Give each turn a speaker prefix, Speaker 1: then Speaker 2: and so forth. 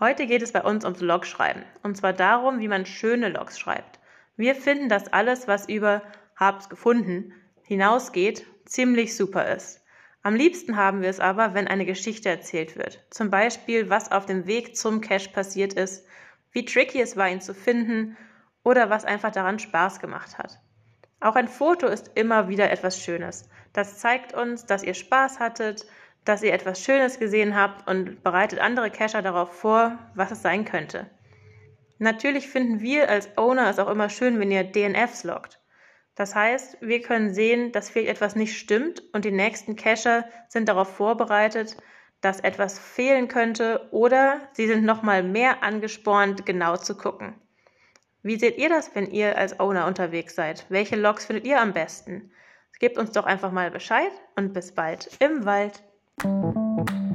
Speaker 1: Heute geht es bei uns ums Logschreiben. Und zwar darum, wie man schöne Logs schreibt. Wir finden, dass alles, was über hab's gefunden hinausgeht, ziemlich super ist. Am liebsten haben wir es aber, wenn eine Geschichte erzählt wird. Zum Beispiel, was auf dem Weg zum Cache passiert ist, wie tricky es war, ihn zu finden oder was einfach daran Spaß gemacht hat. Auch ein Foto ist immer wieder etwas Schönes. Das zeigt uns, dass ihr Spaß hattet, dass ihr etwas Schönes gesehen habt und bereitet andere Cacher darauf vor, was es sein könnte. Natürlich finden wir als Owner es auch immer schön, wenn ihr DNFs loggt. Das heißt, wir können sehen, dass vielleicht etwas nicht stimmt und die nächsten Cacher sind darauf vorbereitet, dass etwas fehlen könnte oder sie sind nochmal mehr angespornt, genau zu gucken. Wie seht ihr das, wenn ihr als Owner unterwegs seid? Welche Logs findet ihr am besten? Gebt uns doch einfach mal Bescheid und bis bald im Wald. Thank you.